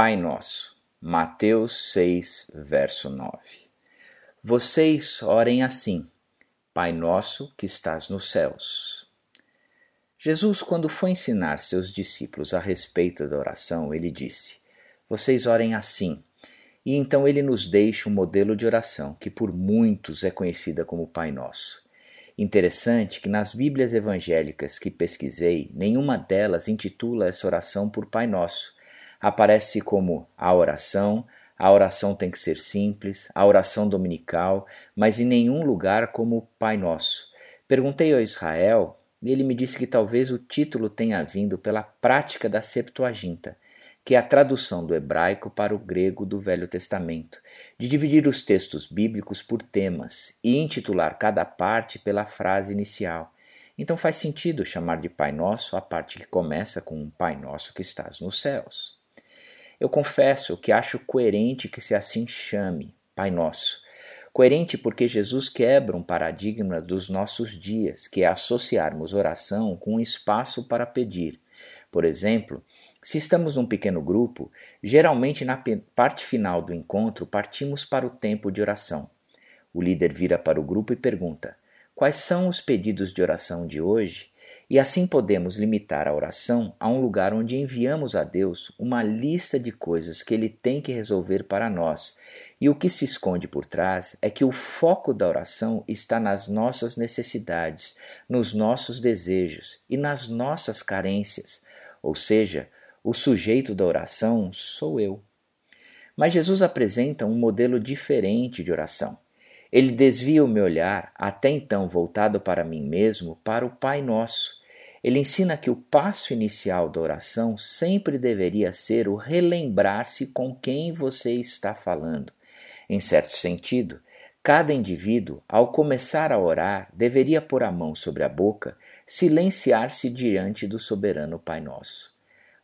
Pai Nosso, Mateus 6, verso 9. Vocês orem assim: Pai Nosso que estás nos céus. Jesus, quando foi ensinar seus discípulos a respeito da oração, ele disse: Vocês orem assim. E então ele nos deixa um modelo de oração que por muitos é conhecida como Pai Nosso. Interessante que nas Bíblias evangélicas que pesquisei, nenhuma delas intitula essa oração por Pai Nosso. Aparece como a oração, a oração tem que ser simples, a oração dominical, mas em nenhum lugar como Pai Nosso. Perguntei ao Israel e ele me disse que talvez o título tenha vindo pela prática da Septuaginta que é a tradução do hebraico para o grego do Velho Testamento, de dividir os textos bíblicos por temas e intitular cada parte pela frase inicial. Então faz sentido chamar de Pai Nosso a parte que começa com um Pai Nosso que estás nos céus. Eu confesso que acho coerente que se assim chame Pai Nosso. Coerente porque Jesus quebra um paradigma dos nossos dias, que é associarmos oração com um espaço para pedir. Por exemplo, se estamos num pequeno grupo, geralmente na parte final do encontro partimos para o tempo de oração. O líder vira para o grupo e pergunta: Quais são os pedidos de oração de hoje? E assim podemos limitar a oração a um lugar onde enviamos a Deus uma lista de coisas que Ele tem que resolver para nós. E o que se esconde por trás é que o foco da oração está nas nossas necessidades, nos nossos desejos e nas nossas carências. Ou seja, o sujeito da oração sou eu. Mas Jesus apresenta um modelo diferente de oração. Ele desvia o meu olhar, até então voltado para mim mesmo, para o Pai Nosso. Ele ensina que o passo inicial da oração sempre deveria ser o relembrar-se com quem você está falando. Em certo sentido, cada indivíduo, ao começar a orar, deveria pôr a mão sobre a boca, silenciar-se diante do soberano Pai Nosso.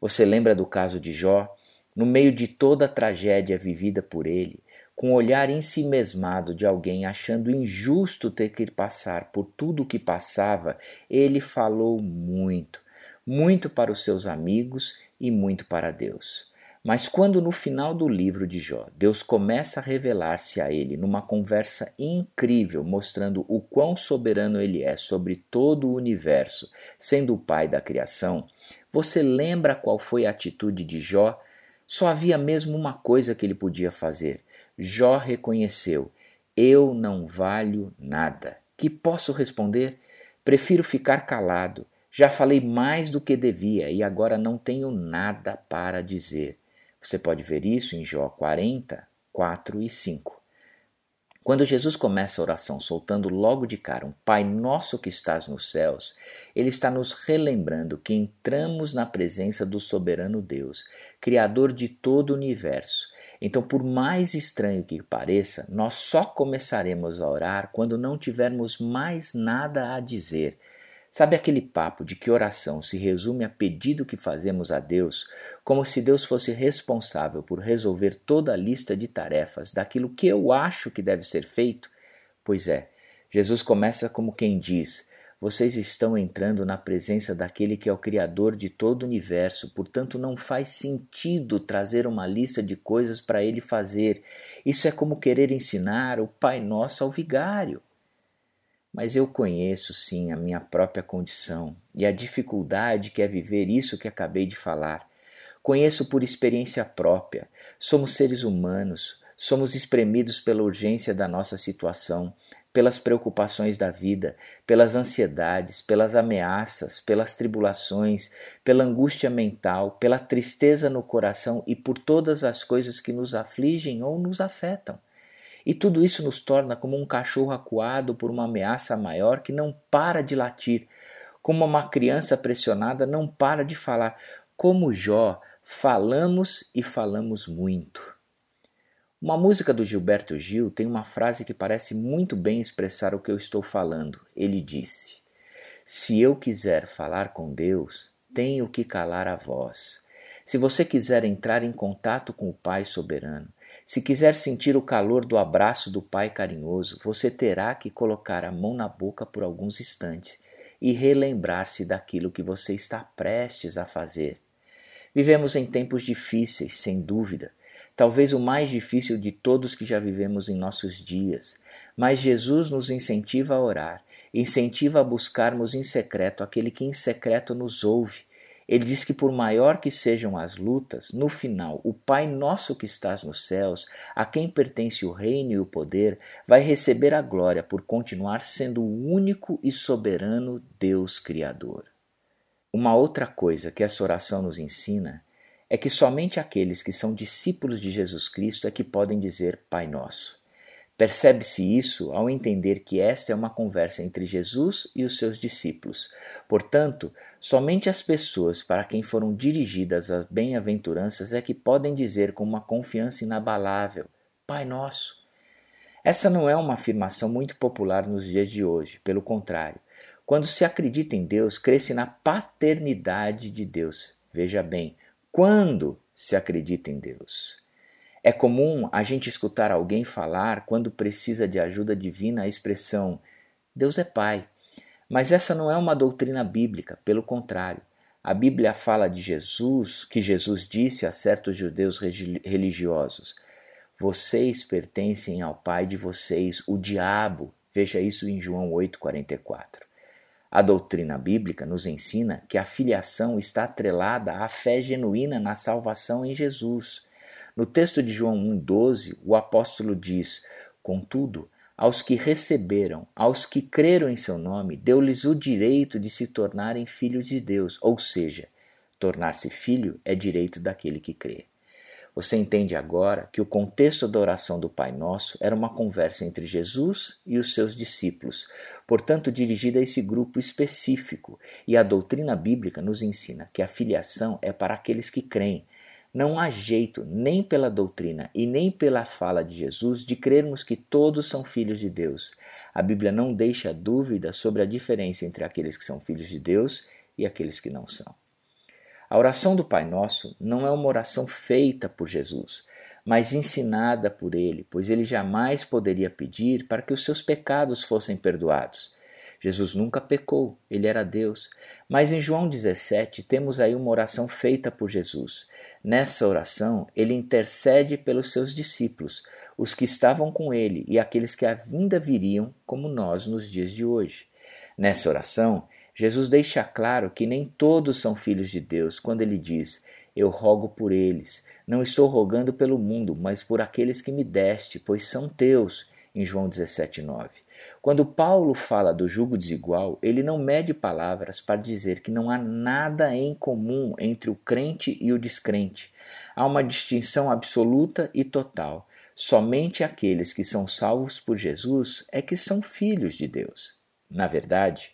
Você lembra do caso de Jó? No meio de toda a tragédia vivida por ele, com o olhar ensimesmado de alguém achando injusto ter que passar por tudo o que passava, ele falou muito, muito para os seus amigos e muito para Deus. Mas quando no final do livro de Jó, Deus começa a revelar-se a ele numa conversa incrível, mostrando o quão soberano ele é sobre todo o universo, sendo o pai da criação, você lembra qual foi a atitude de Jó? Só havia mesmo uma coisa que ele podia fazer. Jó reconheceu: Eu não valho nada. Que posso responder? Prefiro ficar calado. Já falei mais do que devia e agora não tenho nada para dizer. Você pode ver isso em Jó 40, 4 e 5. Quando Jesus começa a oração soltando logo de cara um Pai Nosso que estás nos céus, ele está nos relembrando que entramos na presença do soberano Deus, Criador de todo o universo. Então, por mais estranho que pareça, nós só começaremos a orar quando não tivermos mais nada a dizer Sabe aquele papo de que oração se resume a pedido que fazemos a Deus, como se Deus fosse responsável por resolver toda a lista de tarefas daquilo que eu acho que deve ser feito? Pois é, Jesus começa como quem diz: Vocês estão entrando na presença daquele que é o Criador de todo o universo, portanto não faz sentido trazer uma lista de coisas para ele fazer. Isso é como querer ensinar o Pai Nosso ao vigário. Mas eu conheço sim a minha própria condição e a dificuldade que é viver isso que acabei de falar. Conheço por experiência própria. Somos seres humanos, somos espremidos pela urgência da nossa situação, pelas preocupações da vida, pelas ansiedades, pelas ameaças, pelas tribulações, pela angústia mental, pela tristeza no coração e por todas as coisas que nos afligem ou nos afetam. E tudo isso nos torna como um cachorro acuado por uma ameaça maior que não para de latir, como uma criança pressionada não para de falar. Como Jó, falamos e falamos muito. Uma música do Gilberto Gil tem uma frase que parece muito bem expressar o que eu estou falando. Ele disse: Se eu quiser falar com Deus, tenho que calar a voz. Se você quiser entrar em contato com o Pai soberano, se quiser sentir o calor do abraço do pai carinhoso, você terá que colocar a mão na boca por alguns instantes e relembrar-se daquilo que você está prestes a fazer. Vivemos em tempos difíceis, sem dúvida, talvez o mais difícil de todos que já vivemos em nossos dias, mas Jesus nos incentiva a orar, incentiva a buscarmos em secreto aquele que em secreto nos ouve. Ele diz que, por maior que sejam as lutas, no final, o Pai nosso que estás nos céus, a quem pertence o reino e o poder, vai receber a glória por continuar sendo o único e soberano Deus Criador. Uma outra coisa que essa oração nos ensina é que somente aqueles que são discípulos de Jesus Cristo é que podem dizer Pai Nosso. Percebe-se isso ao entender que esta é uma conversa entre Jesus e os seus discípulos. Portanto, somente as pessoas para quem foram dirigidas as bem-aventuranças é que podem dizer com uma confiança inabalável: Pai Nosso. Essa não é uma afirmação muito popular nos dias de hoje, pelo contrário. Quando se acredita em Deus, crê-se na paternidade de Deus. Veja bem, quando se acredita em Deus. É comum a gente escutar alguém falar, quando precisa de ajuda divina, a expressão Deus é Pai. Mas essa não é uma doutrina bíblica, pelo contrário. A Bíblia fala de Jesus, que Jesus disse a certos judeus religiosos: Vocês pertencem ao pai de vocês, o diabo. Veja isso em João 8,44. A doutrina bíblica nos ensina que a filiação está atrelada à fé genuína na salvação em Jesus. No texto de João 1,12, o apóstolo diz: Contudo, aos que receberam, aos que creram em seu nome, deu-lhes o direito de se tornarem filhos de Deus, ou seja, tornar-se filho é direito daquele que crê. Você entende agora que o contexto da oração do Pai Nosso era uma conversa entre Jesus e os seus discípulos, portanto dirigida a esse grupo específico, e a doutrina bíblica nos ensina que a filiação é para aqueles que creem, não há jeito, nem pela doutrina e nem pela fala de Jesus, de crermos que todos são filhos de Deus. A Bíblia não deixa dúvida sobre a diferença entre aqueles que são filhos de Deus e aqueles que não são. A oração do Pai Nosso não é uma oração feita por Jesus, mas ensinada por ele, pois ele jamais poderia pedir para que os seus pecados fossem perdoados. Jesus nunca pecou, ele era Deus. Mas em João 17 temos aí uma oração feita por Jesus. Nessa oração, ele intercede pelos seus discípulos, os que estavam com ele e aqueles que ainda viriam, como nós nos dias de hoje. Nessa oração, Jesus deixa claro que nem todos são filhos de Deus quando ele diz: Eu rogo por eles. Não estou rogando pelo mundo, mas por aqueles que me deste, pois são teus. Em João 17,9. Quando Paulo fala do jugo desigual, ele não mede palavras para dizer que não há nada em comum entre o crente e o descrente. Há uma distinção absoluta e total. Somente aqueles que são salvos por Jesus é que são filhos de Deus. Na verdade,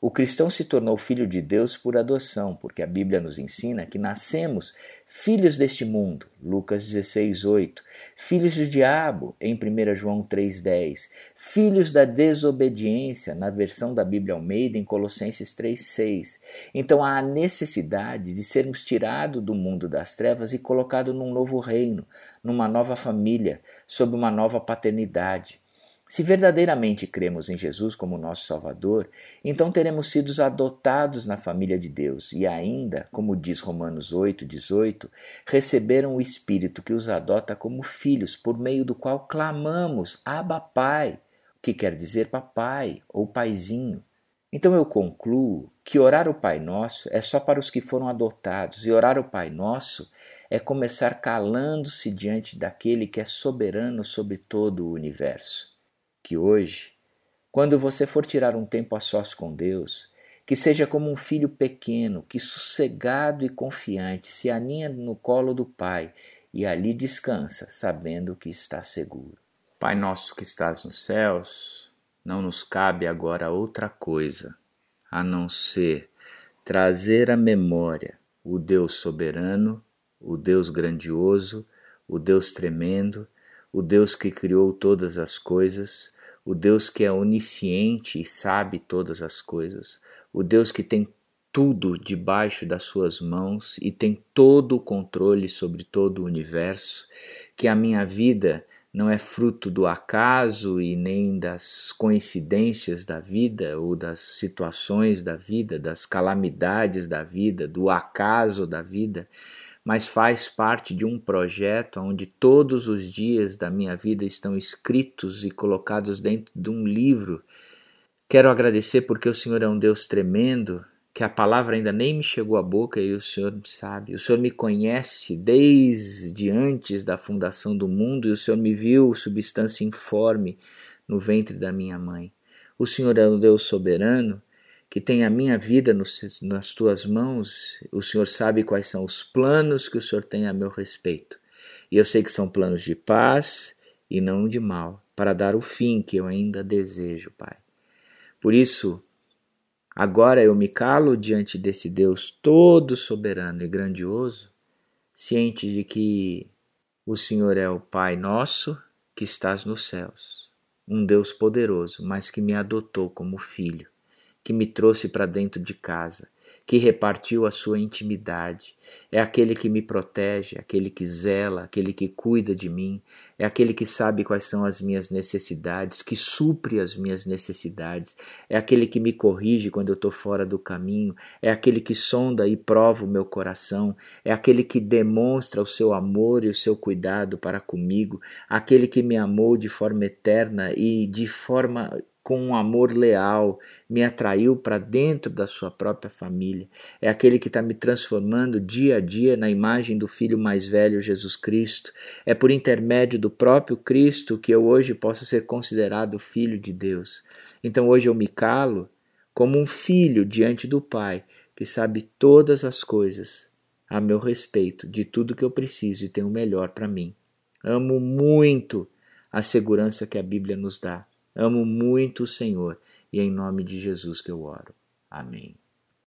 o cristão se tornou filho de Deus por adoção, porque a Bíblia nos ensina que nascemos filhos deste mundo, Lucas 16, 8, filhos do diabo, em 1 João 3,10, filhos da desobediência, na versão da Bíblia Almeida, em Colossenses 3,6. Então há a necessidade de sermos tirados do mundo das trevas e colocados num novo reino, numa nova família, sob uma nova paternidade. Se verdadeiramente cremos em Jesus como nosso Salvador, então teremos sido adotados na família de Deus e ainda, como diz Romanos 8, 18, receberam o Espírito que os adota como filhos, por meio do qual clamamos, Abba Pai, que quer dizer papai ou paizinho. Então eu concluo que orar o Pai Nosso é só para os que foram adotados, e orar o Pai Nosso é começar calando-se diante daquele que é soberano sobre todo o universo que hoje, quando você for tirar um tempo a sós com Deus, que seja como um filho pequeno que, sossegado e confiante, se aninha no colo do Pai e ali descansa, sabendo que está seguro. Pai nosso que estás nos céus, não nos cabe agora outra coisa a não ser trazer à memória o Deus soberano, o Deus grandioso, o Deus tremendo, o Deus que criou todas as coisas, o Deus que é onisciente e sabe todas as coisas, o Deus que tem tudo debaixo das suas mãos e tem todo o controle sobre todo o universo, que a minha vida não é fruto do acaso e nem das coincidências da vida ou das situações da vida, das calamidades da vida, do acaso da vida, mas faz parte de um projeto onde todos os dias da minha vida estão escritos e colocados dentro de um livro. Quero agradecer porque o Senhor é um Deus tremendo, que a palavra ainda nem me chegou à boca e o Senhor sabe. O Senhor me conhece desde antes da fundação do mundo e o Senhor me viu substância informe no ventre da minha mãe. O Senhor é um Deus soberano que tem a minha vida nos, nas tuas mãos. O Senhor sabe quais são os planos que o Senhor tem a meu respeito. E eu sei que são planos de paz e não de mal, para dar o fim que eu ainda desejo, Pai. Por isso, agora eu me calo diante desse Deus todo soberano e grandioso, ciente de que o Senhor é o Pai nosso que estás nos céus, um Deus poderoso, mas que me adotou como filho que me trouxe para dentro de casa, que repartiu a sua intimidade. É aquele que me protege, aquele que zela, aquele que cuida de mim, é aquele que sabe quais são as minhas necessidades, que supre as minhas necessidades, é aquele que me corrige quando eu estou fora do caminho, é aquele que sonda e prova o meu coração, é aquele que demonstra o seu amor e o seu cuidado para comigo, aquele que me amou de forma eterna e de forma com um amor leal, me atraiu para dentro da sua própria família. É aquele que está me transformando dia a dia na imagem do Filho mais velho, Jesus Cristo. É por intermédio do próprio Cristo que eu hoje posso ser considerado filho de Deus. Então hoje eu me calo como um filho diante do Pai, que sabe todas as coisas a meu respeito, de tudo que eu preciso e tem o melhor para mim. Amo muito a segurança que a Bíblia nos dá. Amo muito o Senhor e é em nome de Jesus que eu oro. Amém.